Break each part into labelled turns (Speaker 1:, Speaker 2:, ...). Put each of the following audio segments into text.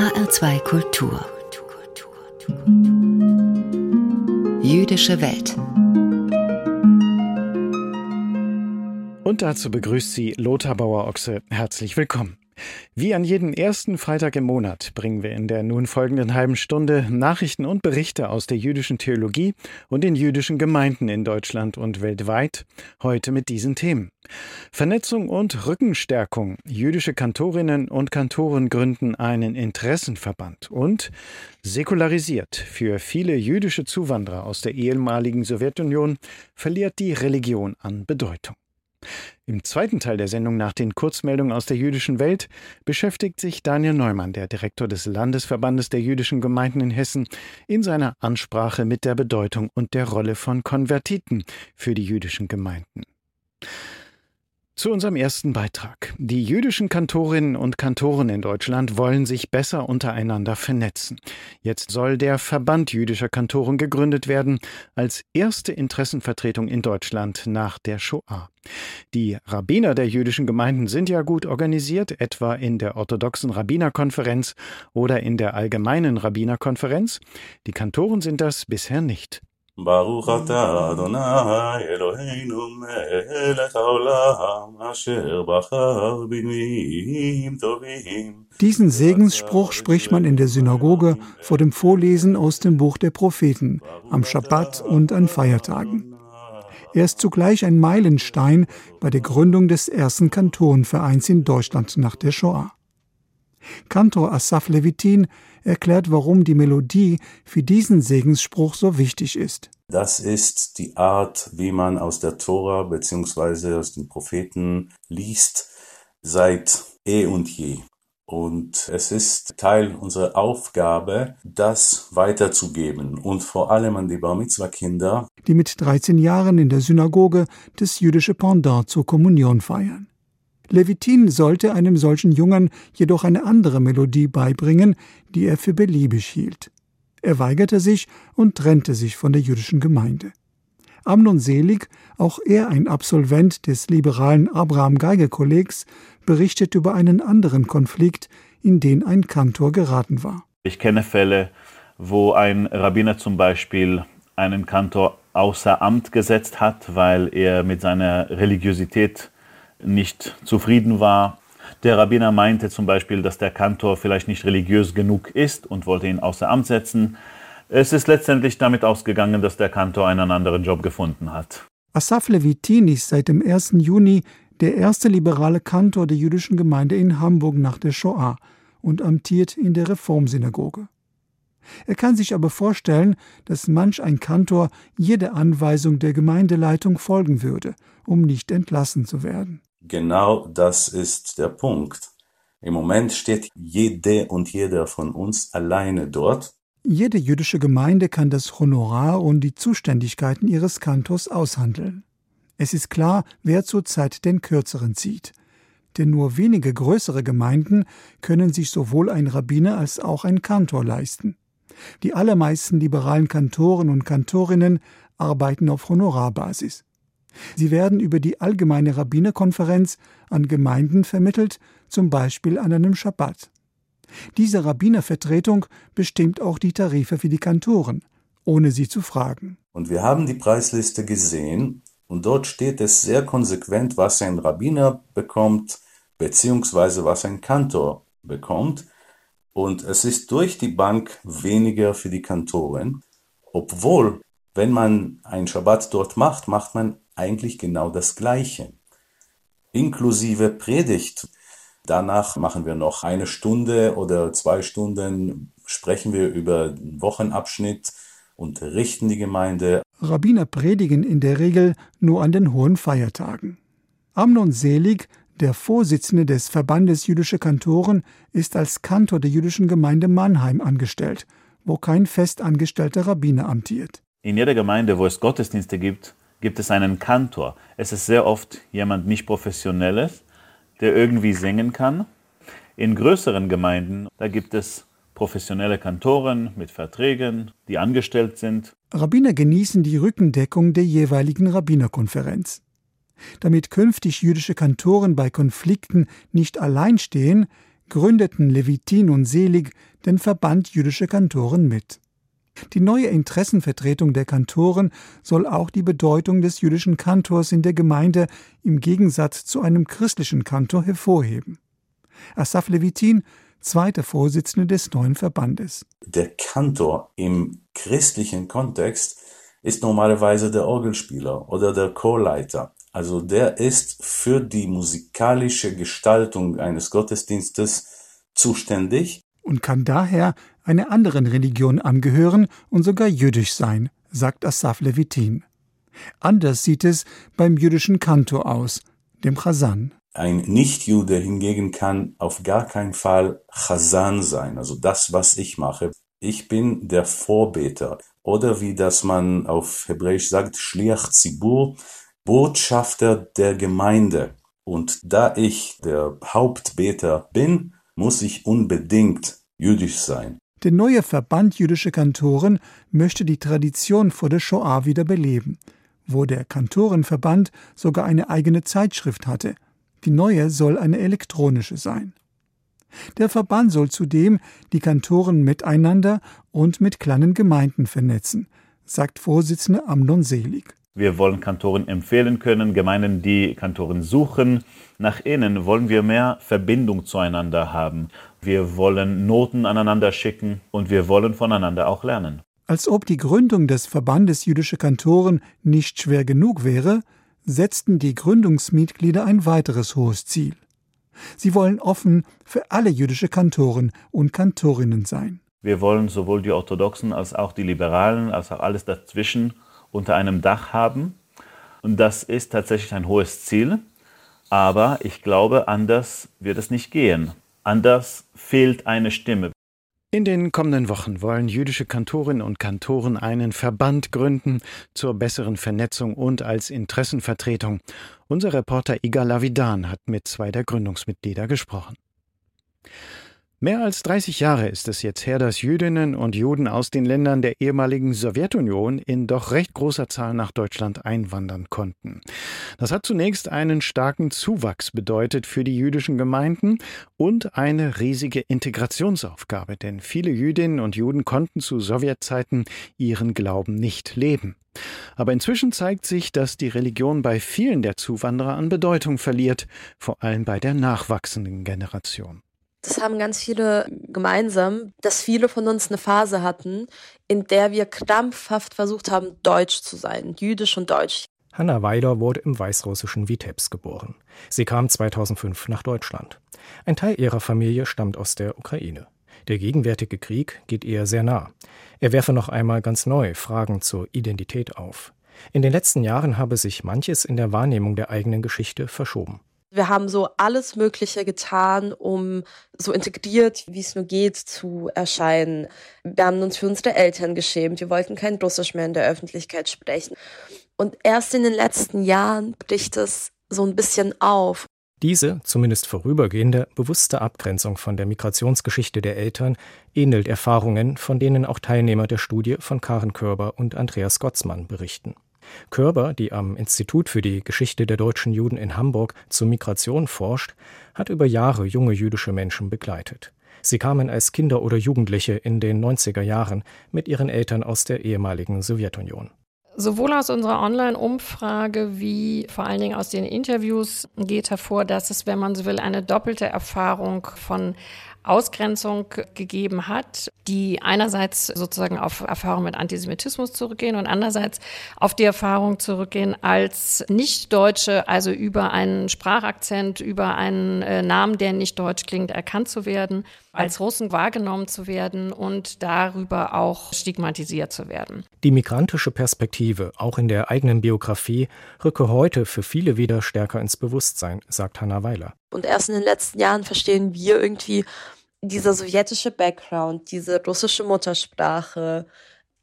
Speaker 1: HR2 Kultur. Jüdische Welt.
Speaker 2: Und dazu begrüßt sie Lothar Bauer-Ochse. Herzlich willkommen. Wie an jeden ersten Freitag im Monat bringen wir in der nun folgenden halben Stunde Nachrichten und Berichte aus der jüdischen Theologie und den jüdischen Gemeinden in Deutschland und weltweit, heute mit diesen Themen. Vernetzung und Rückenstärkung. Jüdische Kantorinnen und Kantoren gründen einen Interessenverband und säkularisiert. Für viele jüdische Zuwanderer aus der ehemaligen Sowjetunion verliert die Religion an Bedeutung. Im zweiten Teil der Sendung nach den Kurzmeldungen aus der jüdischen Welt beschäftigt sich Daniel Neumann, der Direktor des Landesverbandes der jüdischen Gemeinden in Hessen, in seiner Ansprache mit der Bedeutung und der Rolle von Konvertiten für die jüdischen Gemeinden. Zu unserem ersten Beitrag. Die jüdischen Kantorinnen und Kantoren in Deutschland wollen sich besser untereinander vernetzen. Jetzt soll der Verband jüdischer Kantoren gegründet werden, als erste Interessenvertretung in Deutschland nach der Shoah. Die Rabbiner der jüdischen Gemeinden sind ja gut organisiert, etwa in der orthodoxen Rabbinerkonferenz oder in der allgemeinen Rabbinerkonferenz. Die Kantoren sind das bisher nicht.
Speaker 3: ברוך אתה אדוני אלוהינו מלך העולם אשר בחר בנביאים טובים.
Speaker 4: Diesen Segensspruch spricht man in der Synagoge vor dem Vorlesen aus dem Buch der Propheten, am Schabbat und an Feiertagen. Er ist zugleich ein Meilenstein bei der Gründung des ersten Kantorenvereins in Deutschland nach der Shoah. Kantor Asaf Levitin erklärt, warum die Melodie für diesen Segensspruch so wichtig ist.
Speaker 3: Das ist die Art, wie man aus der Tora bzw. aus den Propheten liest, seit eh und je. Und es ist Teil unserer Aufgabe, das weiterzugeben und vor allem an die Bar Mitzvah Kinder,
Speaker 4: die mit 13 Jahren in der Synagoge das jüdische Pendant zur Kommunion feiern. Levitin sollte einem solchen Jungen jedoch eine andere Melodie beibringen, die er für beliebig hielt. Er weigerte sich und trennte sich von der jüdischen Gemeinde. Amnon Selig, auch er ein Absolvent des liberalen Abraham Geiger Kollegs, berichtet über einen anderen Konflikt, in den ein Kantor geraten war.
Speaker 5: Ich kenne Fälle, wo ein Rabbiner zum Beispiel einen Kantor außer Amt gesetzt hat, weil er mit seiner Religiosität nicht zufrieden war. Der Rabbiner meinte zum Beispiel, dass der Kantor vielleicht nicht religiös genug ist und wollte ihn außer Amt setzen. Es ist letztendlich damit ausgegangen, dass der Kantor einen anderen Job gefunden hat.
Speaker 4: Asaf Levitin ist seit dem 1. Juni der erste liberale Kantor der jüdischen Gemeinde in Hamburg nach der Shoah und amtiert in der Reformsynagoge. Er kann sich aber vorstellen, dass manch ein Kantor jede Anweisung der Gemeindeleitung folgen würde, um nicht entlassen zu werden.
Speaker 3: Genau das ist der Punkt. Im Moment steht jede und jeder von uns alleine dort.
Speaker 4: Jede jüdische Gemeinde kann das Honorar und die Zuständigkeiten ihres Kantors aushandeln. Es ist klar, wer zurzeit den kürzeren zieht. Denn nur wenige größere Gemeinden können sich sowohl ein Rabbiner als auch ein Kantor leisten. Die allermeisten liberalen Kantoren und Kantorinnen arbeiten auf Honorarbasis. Sie werden über die Allgemeine Rabbinerkonferenz an Gemeinden vermittelt, zum Beispiel an einem Schabbat. Diese Rabbinervertretung bestimmt auch die Tarife für die Kantoren, ohne sie zu fragen.
Speaker 3: Und wir haben die Preisliste gesehen und dort steht es sehr konsequent, was ein Rabbiner bekommt, beziehungsweise was ein Kantor bekommt. Und es ist durch die Bank weniger für die Kantoren, obwohl, wenn man ein Schabbat dort macht, macht man eigentlich genau das Gleiche. Inklusive Predigt. Danach machen wir noch eine Stunde oder zwei Stunden, sprechen wir über den Wochenabschnitt, unterrichten die Gemeinde.
Speaker 4: Rabbiner predigen in der Regel nur an den hohen Feiertagen. Amnon Selig, der Vorsitzende des Verbandes jüdische Kantoren, ist als Kantor der jüdischen Gemeinde Mannheim angestellt, wo kein festangestellter Rabbiner amtiert.
Speaker 5: In jeder Gemeinde, wo es Gottesdienste gibt, gibt es einen Kantor. Es ist sehr oft jemand nicht Professionelles, der irgendwie singen kann. In größeren Gemeinden, da gibt es professionelle Kantoren mit Verträgen, die angestellt sind.
Speaker 4: Rabbiner genießen die Rückendeckung der jeweiligen Rabbinerkonferenz. Damit künftig jüdische Kantoren bei Konflikten nicht allein stehen, gründeten Levitin und Selig den Verband jüdische Kantoren mit. Die neue Interessenvertretung der Kantoren soll auch die Bedeutung des jüdischen Kantors in der Gemeinde im Gegensatz zu einem christlichen Kantor hervorheben. Asaf Levitin, zweiter Vorsitzender des neuen Verbandes.
Speaker 3: Der Kantor im christlichen Kontext ist normalerweise der Orgelspieler oder der Chorleiter. Also der ist für die musikalische Gestaltung eines Gottesdienstes zuständig.
Speaker 4: Und kann daher einer anderen Religion angehören und sogar jüdisch sein, sagt Asaf Levitin. Anders sieht es beim jüdischen Kantor aus, dem Chazan.
Speaker 3: Ein Nichtjude hingegen kann auf gar keinen Fall Chazan sein, also das, was ich mache. Ich bin der Vorbeter oder wie das man auf Hebräisch sagt, Shliach Zibur, Botschafter der Gemeinde. Und da ich der Hauptbeter bin, muss ich unbedingt jüdisch sein.
Speaker 4: Der neue Verband jüdische Kantoren möchte die Tradition vor der Shoah wieder beleben, wo der Kantorenverband sogar eine eigene Zeitschrift hatte. Die neue soll eine elektronische sein. Der Verband soll zudem die Kantoren miteinander und mit kleinen Gemeinden vernetzen, sagt Vorsitzender Amnon Selig.
Speaker 5: Wir wollen Kantoren empfehlen können, Gemeinden, die Kantoren suchen. Nach innen wollen wir mehr Verbindung zueinander haben. Wir wollen Noten aneinander schicken und wir wollen voneinander auch lernen.
Speaker 4: Als ob die Gründung des Verbandes jüdische Kantoren nicht schwer genug wäre, setzten die Gründungsmitglieder ein weiteres hohes Ziel. Sie wollen offen für alle jüdische Kantoren und Kantorinnen sein.
Speaker 5: Wir wollen sowohl die Orthodoxen als auch die Liberalen, als auch alles dazwischen unter einem Dach haben. Und das ist tatsächlich ein hohes Ziel. Aber ich glaube, anders wird es nicht gehen. Anders fehlt eine Stimme.
Speaker 2: In den kommenden Wochen wollen jüdische Kantorinnen und Kantoren einen Verband gründen zur besseren Vernetzung und als Interessenvertretung. Unser Reporter Iga Lavidan hat mit zwei der Gründungsmitglieder gesprochen. Mehr als 30 Jahre ist es jetzt her, dass Jüdinnen und Juden aus den Ländern der ehemaligen Sowjetunion in doch recht großer Zahl nach Deutschland einwandern konnten. Das hat zunächst einen starken Zuwachs bedeutet für die jüdischen Gemeinden und eine riesige Integrationsaufgabe, denn viele Jüdinnen und Juden konnten zu Sowjetzeiten ihren Glauben nicht leben. Aber inzwischen zeigt sich, dass die Religion bei vielen der Zuwanderer an Bedeutung verliert, vor allem bei der nachwachsenden Generation.
Speaker 6: Das haben ganz viele gemeinsam, dass viele von uns eine Phase hatten, in der wir krampfhaft versucht haben, deutsch zu sein, jüdisch und deutsch.
Speaker 7: Hanna Weiler wurde im weißrussischen Vitebsk geboren. Sie kam 2005 nach Deutschland. Ein Teil ihrer Familie stammt aus der Ukraine. Der gegenwärtige Krieg geht ihr sehr nah. Er werfe noch einmal ganz neu Fragen zur Identität auf. In den letzten Jahren habe sich manches in der Wahrnehmung der eigenen Geschichte verschoben.
Speaker 6: Wir haben so alles Mögliche getan, um so integriert, wie es nur geht, zu erscheinen. Wir haben uns für unsere Eltern geschämt. Wir wollten kein Russisch mehr in der Öffentlichkeit sprechen. Und erst in den letzten Jahren bricht es so ein bisschen auf.
Speaker 7: Diese, zumindest vorübergehende, bewusste Abgrenzung von der Migrationsgeschichte der Eltern ähnelt Erfahrungen, von denen auch Teilnehmer der Studie von Karen Körber und Andreas Gottsmann berichten. Körber, die am Institut für die Geschichte der deutschen Juden in Hamburg zur Migration forscht, hat über Jahre junge jüdische Menschen begleitet. Sie kamen als Kinder oder Jugendliche in den 90er Jahren mit ihren Eltern aus der ehemaligen Sowjetunion.
Speaker 8: Sowohl aus unserer Online-Umfrage wie vor allen Dingen aus den Interviews geht hervor, dass es, wenn man so will, eine doppelte Erfahrung von Ausgrenzung gegeben hat, die einerseits sozusagen auf Erfahrung mit Antisemitismus zurückgehen und andererseits auf die Erfahrung zurückgehen, als Nicht-Deutsche, also über einen Sprachakzent, über einen äh, Namen, der nicht deutsch klingt, erkannt zu werden, als Russen wahrgenommen zu werden und darüber auch stigmatisiert zu werden.
Speaker 7: Die migrantische Perspektive, auch in der eigenen Biografie, rücke heute für viele wieder stärker ins Bewusstsein, sagt Hanna Weiler.
Speaker 6: Und erst in den letzten Jahren verstehen wir irgendwie dieser sowjetische Background, diese russische Muttersprache,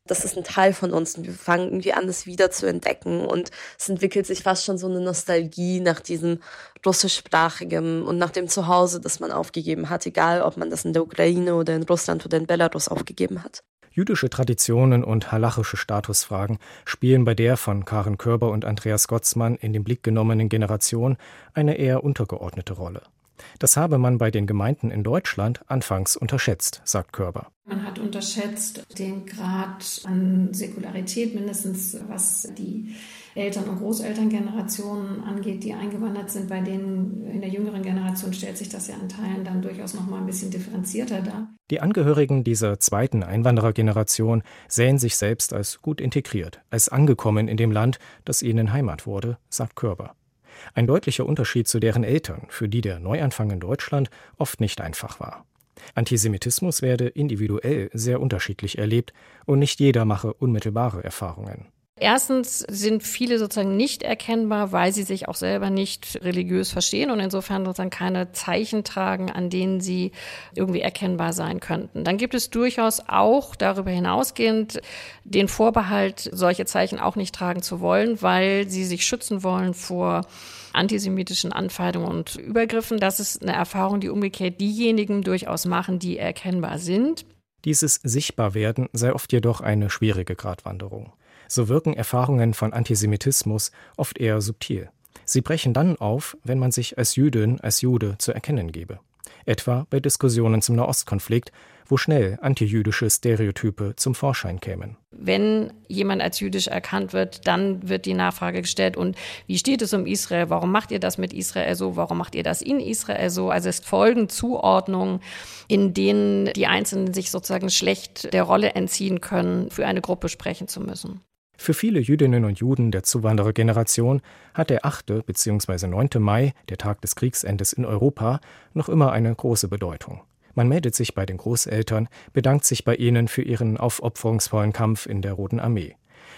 Speaker 6: das ist ein Teil von uns und wir fangen irgendwie an, das wieder zu entdecken und es entwickelt sich fast schon so eine Nostalgie nach diesem russischsprachigen und nach dem Zuhause, das man aufgegeben hat, egal ob man das in der Ukraine oder in Russland oder in Belarus aufgegeben hat.
Speaker 7: Jüdische Traditionen und halachische Statusfragen spielen bei der von Karen Körber und Andreas Gottsmann in den Blick genommenen Generation eine eher untergeordnete Rolle. Das habe man bei den Gemeinden in Deutschland anfangs unterschätzt, sagt Körber.
Speaker 8: Man hat unterschätzt den Grad an Säkularität, mindestens was die Eltern- und Großelterngenerationen angeht, die eingewandert sind. Bei denen in der jüngeren Generation stellt sich das ja an Teilen dann durchaus noch mal ein bisschen differenzierter dar.
Speaker 7: Die Angehörigen dieser zweiten Einwanderergeneration sehen sich selbst als gut integriert, als angekommen in dem Land, das ihnen Heimat wurde, sagt Körber. Ein deutlicher Unterschied zu deren Eltern, für die der Neuanfang in Deutschland oft nicht einfach war. Antisemitismus werde individuell sehr unterschiedlich erlebt und nicht jeder mache unmittelbare Erfahrungen.
Speaker 8: Erstens sind viele sozusagen nicht erkennbar, weil sie sich auch selber nicht religiös verstehen und insofern sozusagen keine Zeichen tragen, an denen sie irgendwie erkennbar sein könnten. Dann gibt es durchaus auch darüber hinausgehend den Vorbehalt, solche Zeichen auch nicht tragen zu wollen, weil sie sich schützen wollen vor antisemitischen Anfeindungen und Übergriffen. Das ist eine Erfahrung, die umgekehrt diejenigen durchaus machen, die erkennbar sind.
Speaker 7: Dieses Sichtbarwerden sei oft jedoch eine schwierige Gratwanderung. So wirken Erfahrungen von Antisemitismus oft eher subtil. Sie brechen dann auf, wenn man sich als Jüdin, als Jude zu erkennen gebe. Etwa bei Diskussionen zum Nahostkonflikt, wo schnell antijüdische Stereotype zum Vorschein kämen.
Speaker 8: Wenn jemand als jüdisch erkannt wird, dann wird die Nachfrage gestellt, und wie steht es um Israel? Warum macht ihr das mit Israel so? Warum macht ihr das in Israel so? Also es folgen Zuordnungen, in denen die Einzelnen sich sozusagen schlecht der Rolle entziehen können, für eine Gruppe sprechen zu müssen.
Speaker 7: Für viele Jüdinnen und Juden der Zuwanderergeneration hat der 8. bzw. 9. Mai, der Tag des Kriegsendes in Europa, noch immer eine große Bedeutung. Man meldet sich bei den Großeltern, bedankt sich bei ihnen für ihren aufopferungsvollen Kampf in der Roten Armee.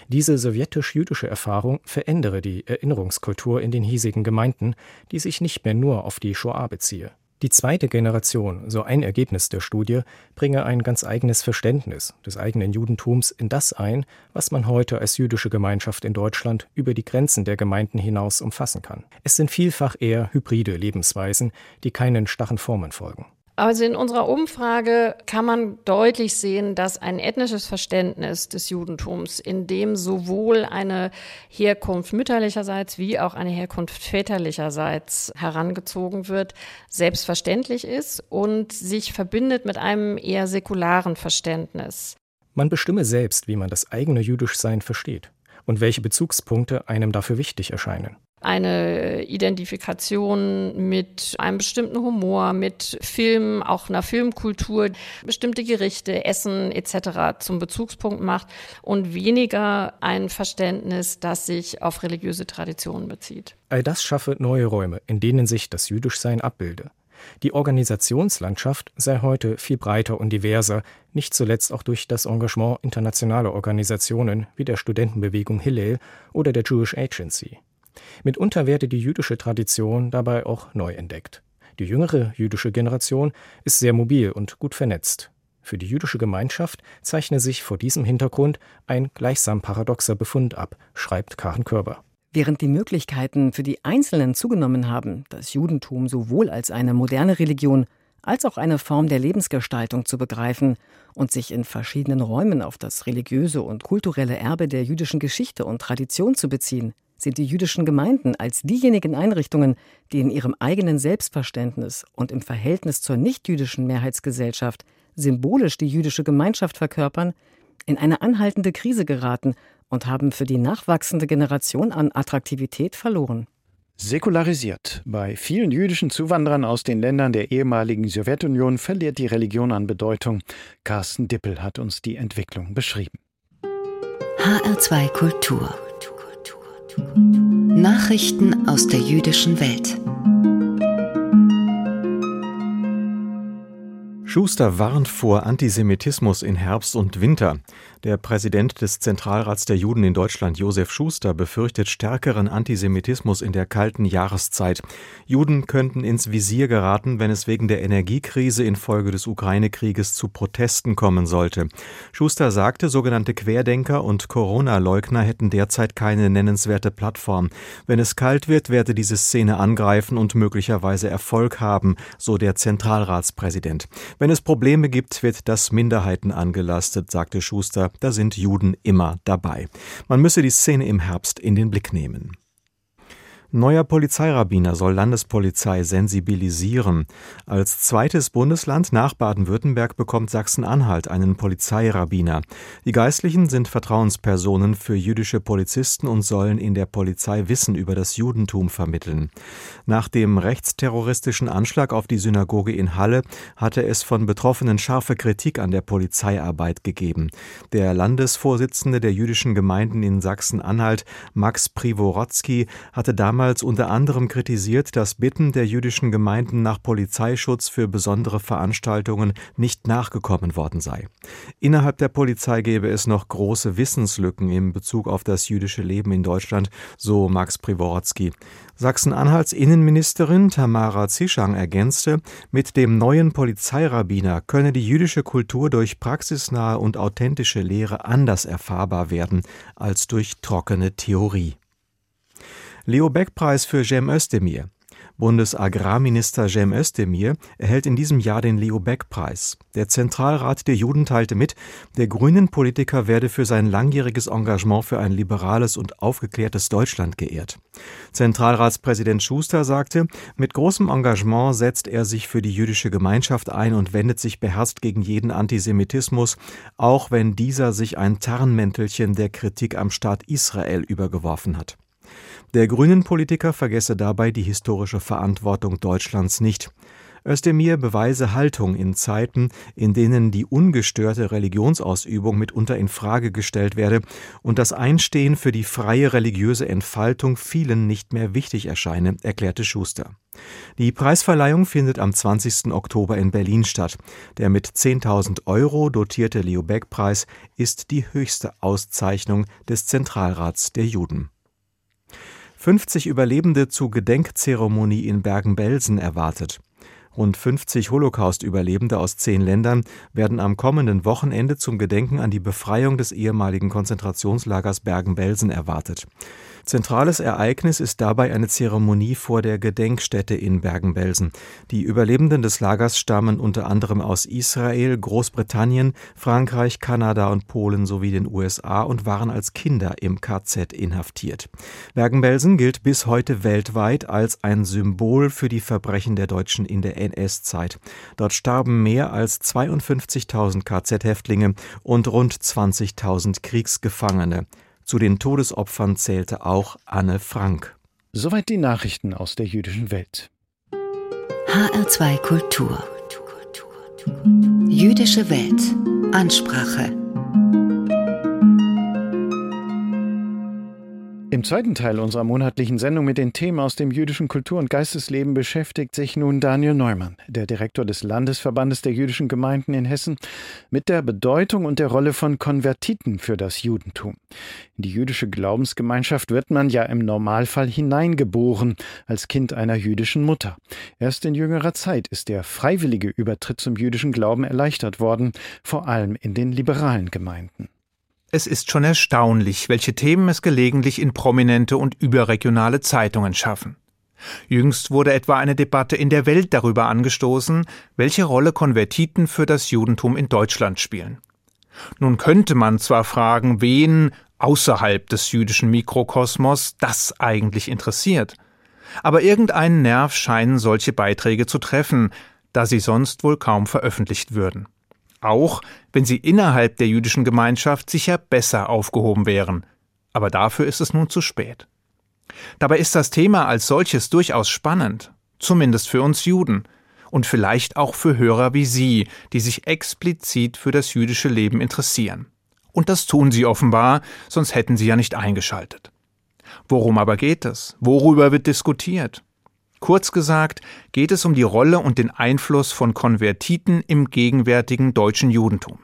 Speaker 7: Diese sowjetisch-jüdische Erfahrung verändere die Erinnerungskultur in den hiesigen Gemeinden, die sich nicht mehr nur auf die Shoah beziehe. Die zweite Generation, so ein Ergebnis der Studie, bringe ein ganz eigenes Verständnis des eigenen Judentums in das ein, was man heute als jüdische Gemeinschaft in Deutschland über die Grenzen der Gemeinden hinaus umfassen kann. Es sind vielfach eher hybride Lebensweisen, die keinen starren Formen folgen.
Speaker 8: Also in unserer Umfrage kann man deutlich sehen, dass ein ethnisches Verständnis des Judentums, in dem sowohl eine Herkunft mütterlicherseits wie auch eine Herkunft väterlicherseits herangezogen wird, selbstverständlich ist und sich verbindet mit einem eher säkularen Verständnis.
Speaker 7: Man bestimme selbst, wie man das eigene Jüdischsein versteht und welche Bezugspunkte einem dafür wichtig erscheinen
Speaker 8: eine Identifikation mit einem bestimmten Humor, mit Film, auch einer Filmkultur, bestimmte Gerichte, Essen etc. zum Bezugspunkt macht und weniger ein Verständnis, das sich auf religiöse Traditionen bezieht.
Speaker 7: All das schaffe neue Räume, in denen sich das Jüdischsein abbilde. Die Organisationslandschaft sei heute viel breiter und diverser, nicht zuletzt auch durch das Engagement internationaler Organisationen wie der Studentenbewegung Hillel oder der Jewish Agency. Mitunter werde die jüdische Tradition dabei auch neu entdeckt. Die jüngere jüdische Generation ist sehr mobil und gut vernetzt. Für die jüdische Gemeinschaft zeichne sich vor diesem Hintergrund ein gleichsam paradoxer Befund ab, schreibt Karen Körber.
Speaker 9: Während die Möglichkeiten für die Einzelnen zugenommen haben, das Judentum sowohl als eine moderne Religion als auch eine Form der Lebensgestaltung zu begreifen und sich in verschiedenen Räumen auf das religiöse und kulturelle Erbe der jüdischen Geschichte und Tradition zu beziehen, sind die jüdischen Gemeinden als diejenigen Einrichtungen, die in ihrem eigenen Selbstverständnis und im Verhältnis zur nichtjüdischen Mehrheitsgesellschaft symbolisch die jüdische Gemeinschaft verkörpern, in eine anhaltende Krise geraten und haben für die nachwachsende Generation an Attraktivität verloren.
Speaker 2: Säkularisiert. Bei vielen jüdischen Zuwanderern aus den Ländern der ehemaligen Sowjetunion verliert die Religion an Bedeutung. Carsten Dippel hat uns die Entwicklung beschrieben.
Speaker 1: HR2 Kultur. Nachrichten aus der jüdischen Welt.
Speaker 10: Schuster warnt vor Antisemitismus in Herbst und Winter. Der Präsident des Zentralrats der Juden in Deutschland, Josef Schuster, befürchtet stärkeren Antisemitismus in der kalten Jahreszeit. Juden könnten ins Visier geraten, wenn es wegen der Energiekrise infolge des Ukraine-Krieges zu Protesten kommen sollte. Schuster sagte, sogenannte Querdenker und Corona-Leugner hätten derzeit keine nennenswerte Plattform. Wenn es kalt wird, werde diese Szene angreifen und möglicherweise Erfolg haben, so der Zentralratspräsident. Wenn es Probleme gibt, wird das Minderheiten angelastet, sagte Schuster da sind Juden immer dabei. Man müsse die Szene im Herbst in den Blick nehmen. Neuer Polizeirabbiner soll Landespolizei sensibilisieren. Als zweites Bundesland nach Baden-Württemberg bekommt Sachsen-Anhalt einen Polizeirabbiner. Die Geistlichen sind Vertrauenspersonen für jüdische Polizisten und sollen in der Polizei Wissen über das Judentum vermitteln. Nach dem rechtsterroristischen Anschlag auf die Synagoge in Halle hatte es von Betroffenen scharfe Kritik an der Polizeiarbeit gegeben. Der Landesvorsitzende der jüdischen Gemeinden in Sachsen-Anhalt, Max Privorotsky, hatte damals damals unter anderem kritisiert, dass Bitten der jüdischen Gemeinden nach Polizeischutz für besondere Veranstaltungen nicht nachgekommen worden sei. Innerhalb der Polizei gäbe es noch große Wissenslücken in Bezug auf das jüdische Leben in Deutschland, so Max Privorotsky. Sachsen-Anhalts Innenministerin Tamara Zischang ergänzte, mit dem neuen Polizeirabbiner könne die jüdische Kultur durch praxisnahe und authentische Lehre anders erfahrbar werden als durch trockene Theorie. Leo Beck-Preis für Cem Özdemir. Bundesagrarminister Cem Özdemir erhält in diesem Jahr den Leo Beck-Preis. Der Zentralrat der Juden teilte mit, der grünen Politiker werde für sein langjähriges Engagement für ein liberales und aufgeklärtes Deutschland geehrt. Zentralratspräsident Schuster sagte, mit großem Engagement setzt er sich für die jüdische Gemeinschaft ein und wendet sich beherzt gegen jeden Antisemitismus, auch wenn dieser sich ein Tarnmäntelchen der Kritik am Staat Israel übergeworfen hat. Der Grünen-Politiker vergesse dabei die historische Verantwortung Deutschlands nicht. Özdemir beweise Haltung in Zeiten, in denen die ungestörte Religionsausübung mitunter in Frage gestellt werde und das Einstehen für die freie religiöse Entfaltung vielen nicht mehr wichtig erscheine, erklärte Schuster. Die Preisverleihung findet am 20. Oktober in Berlin statt. Der mit 10.000 Euro dotierte Leo Beck-Preis ist die höchste Auszeichnung des Zentralrats der Juden. 50 Überlebende zu Gedenkzeremonie in Bergen-Belsen erwartet. Rund 50 Holocaust-Überlebende aus zehn Ländern werden am kommenden Wochenende zum Gedenken an die Befreiung des ehemaligen Konzentrationslagers Bergen-Belsen erwartet. Zentrales Ereignis ist dabei eine Zeremonie vor der Gedenkstätte in Bergen-Belsen. Die Überlebenden des Lagers stammen unter anderem aus Israel, Großbritannien, Frankreich, Kanada und Polen sowie den USA und waren als Kinder im KZ inhaftiert. Bergen-Belsen gilt bis heute weltweit als ein Symbol für die Verbrechen der Deutschen in der NS-Zeit. Dort starben mehr als 52.000 KZ-Häftlinge und rund 20.000 Kriegsgefangene. Zu den Todesopfern zählte auch Anne Frank.
Speaker 2: Soweit die Nachrichten aus der jüdischen Welt.
Speaker 1: HR2 Kultur. Jüdische Welt. Ansprache.
Speaker 2: Im zweiten Teil unserer monatlichen Sendung mit den Themen aus dem jüdischen Kultur- und Geistesleben beschäftigt sich nun Daniel Neumann, der Direktor des Landesverbandes der jüdischen Gemeinden in Hessen, mit der Bedeutung und der Rolle von Konvertiten für das Judentum. In die jüdische Glaubensgemeinschaft wird man ja im Normalfall hineingeboren als Kind einer jüdischen Mutter. Erst in jüngerer Zeit ist der freiwillige Übertritt zum jüdischen Glauben erleichtert worden, vor allem in den liberalen Gemeinden.
Speaker 11: Es ist schon erstaunlich, welche Themen es gelegentlich in prominente und überregionale Zeitungen schaffen. Jüngst wurde etwa eine Debatte in der Welt darüber angestoßen, welche Rolle Konvertiten für das Judentum in Deutschland spielen. Nun könnte man zwar fragen, wen außerhalb des jüdischen Mikrokosmos das eigentlich interessiert, aber irgendeinen Nerv scheinen solche Beiträge zu treffen, da sie sonst wohl kaum veröffentlicht würden auch wenn sie innerhalb der jüdischen Gemeinschaft sicher besser aufgehoben wären. Aber dafür ist es nun zu spät. Dabei ist das Thema als solches durchaus spannend, zumindest für uns Juden und vielleicht auch für Hörer wie Sie, die sich explizit für das jüdische Leben interessieren. Und das tun Sie offenbar, sonst hätten Sie ja nicht eingeschaltet. Worum aber geht es? Worüber wird diskutiert? Kurz gesagt geht es um die Rolle und den Einfluss von Konvertiten im gegenwärtigen deutschen Judentum.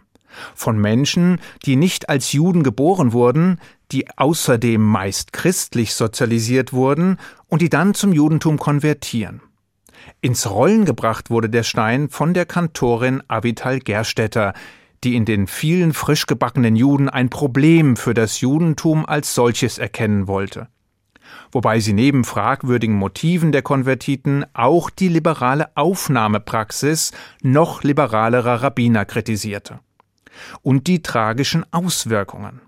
Speaker 11: Von Menschen, die nicht als Juden geboren wurden, die außerdem meist christlich sozialisiert wurden und die dann zum Judentum konvertieren. Ins Rollen gebracht wurde der Stein von der Kantorin Avital Gerstetter, die in den vielen frisch gebackenen Juden ein Problem für das Judentum als solches erkennen wollte wobei sie neben fragwürdigen Motiven der Konvertiten auch die liberale Aufnahmepraxis noch liberalerer Rabbiner kritisierte. Und die tragischen Auswirkungen.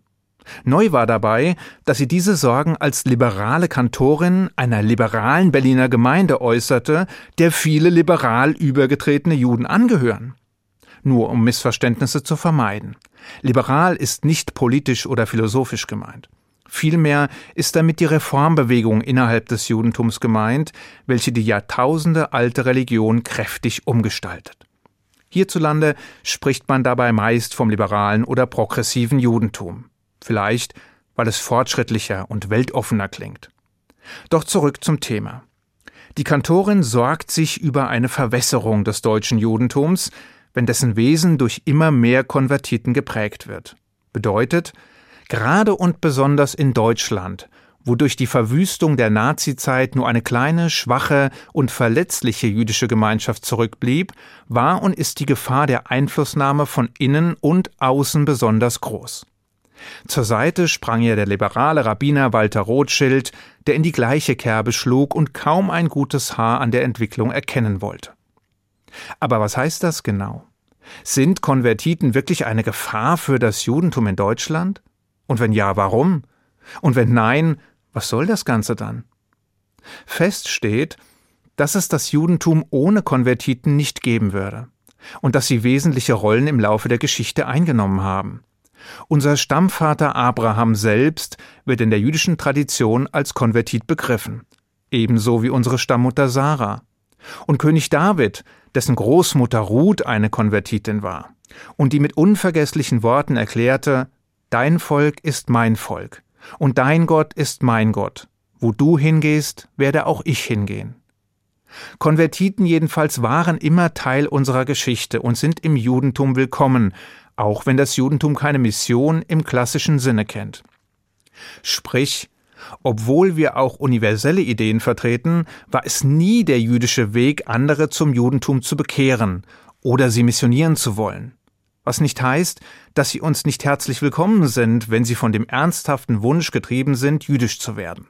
Speaker 11: Neu war dabei, dass sie diese Sorgen als liberale Kantorin einer liberalen Berliner Gemeinde äußerte, der viele liberal übergetretene Juden angehören. Nur um Missverständnisse zu vermeiden. Liberal ist nicht politisch oder philosophisch gemeint. Vielmehr ist damit die Reformbewegung innerhalb des Judentums gemeint, welche die Jahrtausende alte Religion kräftig umgestaltet. Hierzulande spricht man dabei meist vom liberalen oder progressiven Judentum. Vielleicht, weil es fortschrittlicher und weltoffener klingt. Doch zurück zum Thema. Die Kantorin sorgt sich über eine Verwässerung des deutschen Judentums, wenn dessen Wesen durch immer mehr Konvertiten geprägt wird. Bedeutet, gerade und besonders in Deutschland, wo durch die Verwüstung der Nazizeit nur eine kleine, schwache und verletzliche jüdische Gemeinschaft zurückblieb, war und ist die Gefahr der Einflussnahme von innen und außen besonders groß. Zur Seite sprang ihr der liberale Rabbiner Walter Rothschild, der in die gleiche Kerbe schlug und kaum ein gutes Haar an der Entwicklung erkennen wollte. Aber was heißt das genau? Sind Konvertiten wirklich eine Gefahr für das Judentum in Deutschland? Und wenn ja, warum? Und wenn nein, was soll das Ganze dann? Fest steht, dass es das Judentum ohne Konvertiten nicht geben würde und dass sie wesentliche Rollen im Laufe der Geschichte eingenommen haben. Unser Stammvater Abraham selbst wird in der jüdischen Tradition als Konvertit begriffen, ebenso wie unsere Stammmutter Sarah. Und König David, dessen Großmutter Ruth eine Konvertitin war und die mit unvergesslichen Worten erklärte, Dein Volk ist mein Volk und dein Gott ist mein Gott. Wo du hingehst, werde auch ich hingehen. Konvertiten jedenfalls waren immer Teil unserer Geschichte und sind im Judentum willkommen, auch wenn das Judentum keine Mission im klassischen Sinne kennt. Sprich, obwohl wir auch universelle Ideen vertreten, war es nie der jüdische Weg, andere zum Judentum zu bekehren oder sie missionieren zu wollen. Was nicht heißt, dass sie uns nicht herzlich willkommen sind, wenn sie von dem ernsthaften Wunsch getrieben sind, jüdisch zu werden.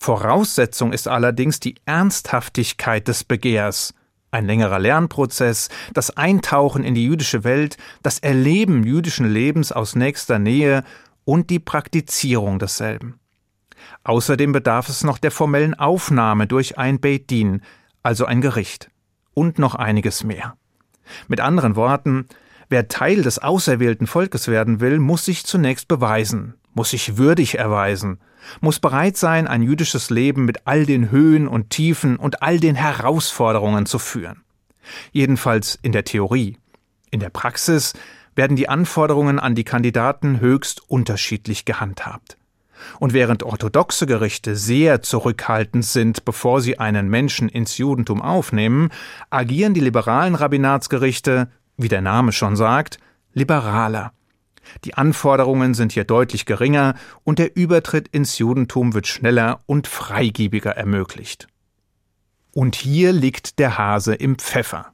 Speaker 11: Voraussetzung ist allerdings die Ernsthaftigkeit des Begehrs, ein längerer Lernprozess, das Eintauchen in die jüdische Welt, das Erleben jüdischen Lebens aus nächster Nähe und die Praktizierung desselben. Außerdem bedarf es noch der formellen Aufnahme durch ein Beit Din, also ein Gericht, und noch einiges mehr. Mit anderen Worten, wer Teil des auserwählten Volkes werden will, muss sich zunächst beweisen, muss sich würdig erweisen, muss bereit sein, ein jüdisches Leben mit all den Höhen und Tiefen und all den Herausforderungen zu führen. Jedenfalls in der Theorie. In der Praxis werden die Anforderungen an die Kandidaten höchst unterschiedlich gehandhabt. Und während orthodoxe Gerichte sehr zurückhaltend sind, bevor sie einen Menschen ins Judentum aufnehmen, agieren die liberalen Rabbinatsgerichte, wie der Name schon sagt, liberaler. Die Anforderungen sind hier deutlich geringer und der Übertritt ins Judentum wird schneller und freigebiger ermöglicht. Und hier liegt der Hase im Pfeffer.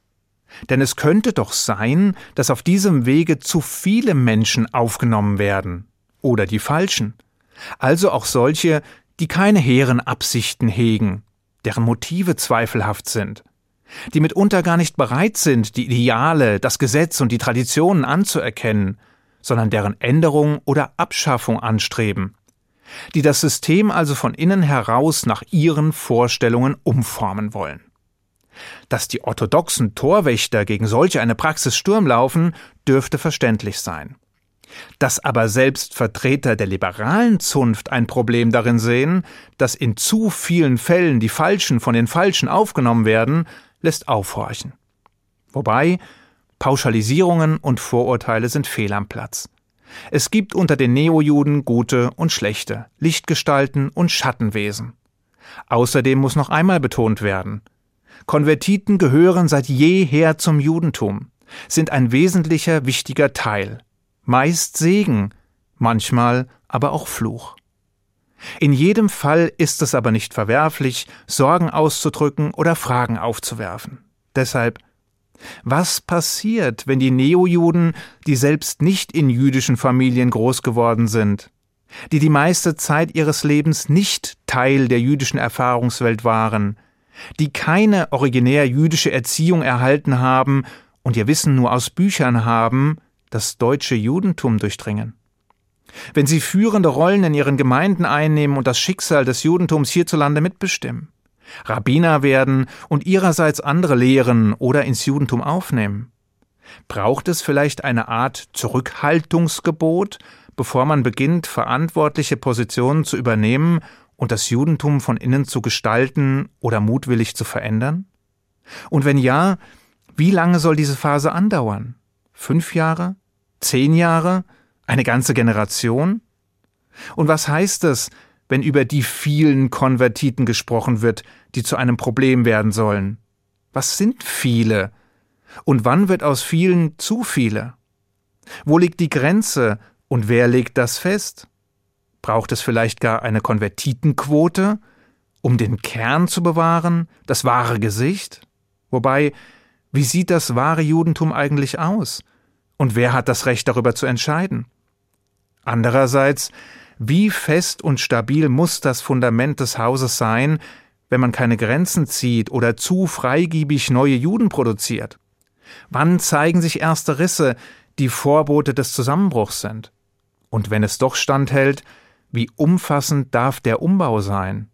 Speaker 11: Denn es könnte doch sein, dass auf diesem Wege zu viele Menschen aufgenommen werden. Oder die falschen. Also auch solche, die keine hehren Absichten hegen, deren Motive zweifelhaft sind, die mitunter gar nicht bereit sind, die Ideale, das Gesetz und die Traditionen anzuerkennen, sondern deren Änderung oder Abschaffung anstreben, die das System also von innen heraus nach ihren Vorstellungen umformen wollen. Dass die orthodoxen Torwächter gegen solche eine Praxis Sturm laufen, dürfte verständlich sein. Dass aber selbst Vertreter der liberalen Zunft ein Problem darin sehen, dass in zu vielen Fällen die Falschen von den Falschen aufgenommen werden, lässt aufhorchen. Wobei Pauschalisierungen und Vorurteile sind fehl am Platz. Es gibt unter den Neojuden gute und schlechte, Lichtgestalten und Schattenwesen. Außerdem muss noch einmal betont werden, Konvertiten gehören seit jeher zum Judentum, sind ein wesentlicher, wichtiger Teil, meist Segen, manchmal aber auch Fluch. In jedem Fall ist es aber nicht verwerflich, Sorgen auszudrücken oder Fragen aufzuwerfen. Deshalb was passiert, wenn die Neojuden, die selbst nicht in jüdischen Familien groß geworden sind, die die meiste Zeit ihres Lebens nicht Teil der jüdischen Erfahrungswelt waren, die keine originär jüdische Erziehung erhalten haben und ihr Wissen nur aus Büchern haben, das deutsche Judentum durchdringen? Wenn sie führende Rollen in ihren Gemeinden einnehmen und das Schicksal des Judentums hierzulande mitbestimmen, Rabbiner werden und ihrerseits andere lehren oder ins Judentum aufnehmen? Braucht es vielleicht eine Art Zurückhaltungsgebot, bevor man beginnt, verantwortliche Positionen zu übernehmen und das Judentum von innen zu gestalten oder mutwillig zu verändern? Und wenn ja, wie lange soll diese Phase andauern? Fünf Jahre? Zehn Jahre? Eine ganze Generation? Und was heißt es, wenn über die vielen Konvertiten gesprochen wird, die zu einem Problem werden sollen? Was sind viele? Und wann wird aus vielen zu viele? Wo liegt die Grenze und wer legt das fest? Braucht es vielleicht gar eine Konvertitenquote, um den Kern zu bewahren, das wahre Gesicht? Wobei, wie sieht das wahre Judentum eigentlich aus? Und wer hat das Recht darüber zu entscheiden? Andererseits, wie fest und stabil muss das Fundament des Hauses sein, wenn man keine Grenzen zieht oder zu freigiebig neue Juden produziert? Wann zeigen sich erste Risse, die Vorbote des Zusammenbruchs sind? Und wenn es doch standhält, wie umfassend darf der Umbau sein?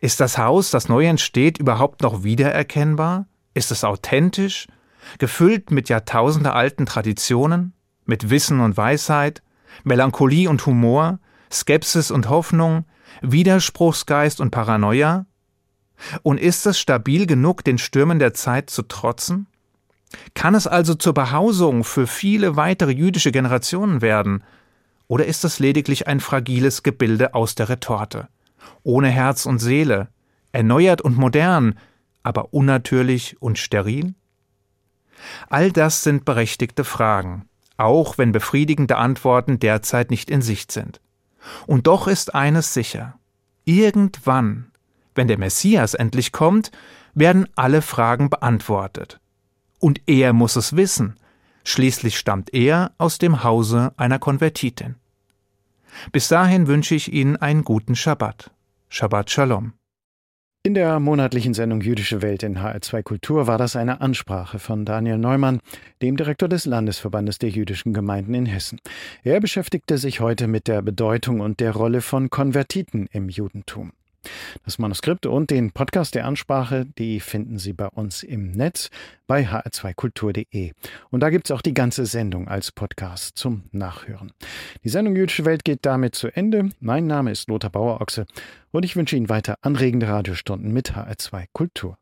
Speaker 11: Ist das Haus, das neu entsteht, überhaupt noch wiedererkennbar? Ist es authentisch, gefüllt mit jahrtausendealten Traditionen, mit Wissen und Weisheit, Melancholie und Humor, Skepsis und Hoffnung, Widerspruchsgeist und Paranoia? Und ist es stabil genug, den Stürmen der Zeit zu trotzen? Kann es also zur Behausung für viele weitere jüdische Generationen werden? Oder ist es lediglich ein fragiles Gebilde aus der Retorte? Ohne Herz und Seele, erneuert und modern, aber unnatürlich und steril? All das sind berechtigte Fragen, auch wenn befriedigende Antworten derzeit nicht in Sicht sind. Und doch ist eines sicher. Irgendwann, wenn der Messias endlich kommt, werden alle Fragen beantwortet. Und er muss es wissen. Schließlich stammt er aus dem Hause einer Konvertitin. Bis dahin wünsche ich Ihnen einen guten Schabbat. Shabbat Shalom.
Speaker 2: In der monatlichen Sendung Jüdische Welt in HR2 Kultur war das eine Ansprache von Daniel Neumann, dem Direktor des Landesverbandes der jüdischen Gemeinden in Hessen. Er beschäftigte sich heute mit der Bedeutung und der Rolle von Konvertiten im Judentum. Das Manuskript und den Podcast der Ansprache, die finden Sie bei uns im Netz bei hr2kultur.de. Und da gibt es auch die ganze Sendung als Podcast zum Nachhören. Die Sendung Jüdische Welt geht damit zu Ende. Mein Name ist Lothar Bauer-Ochse und ich wünsche Ihnen weiter anregende Radiostunden mit HR2 Kultur.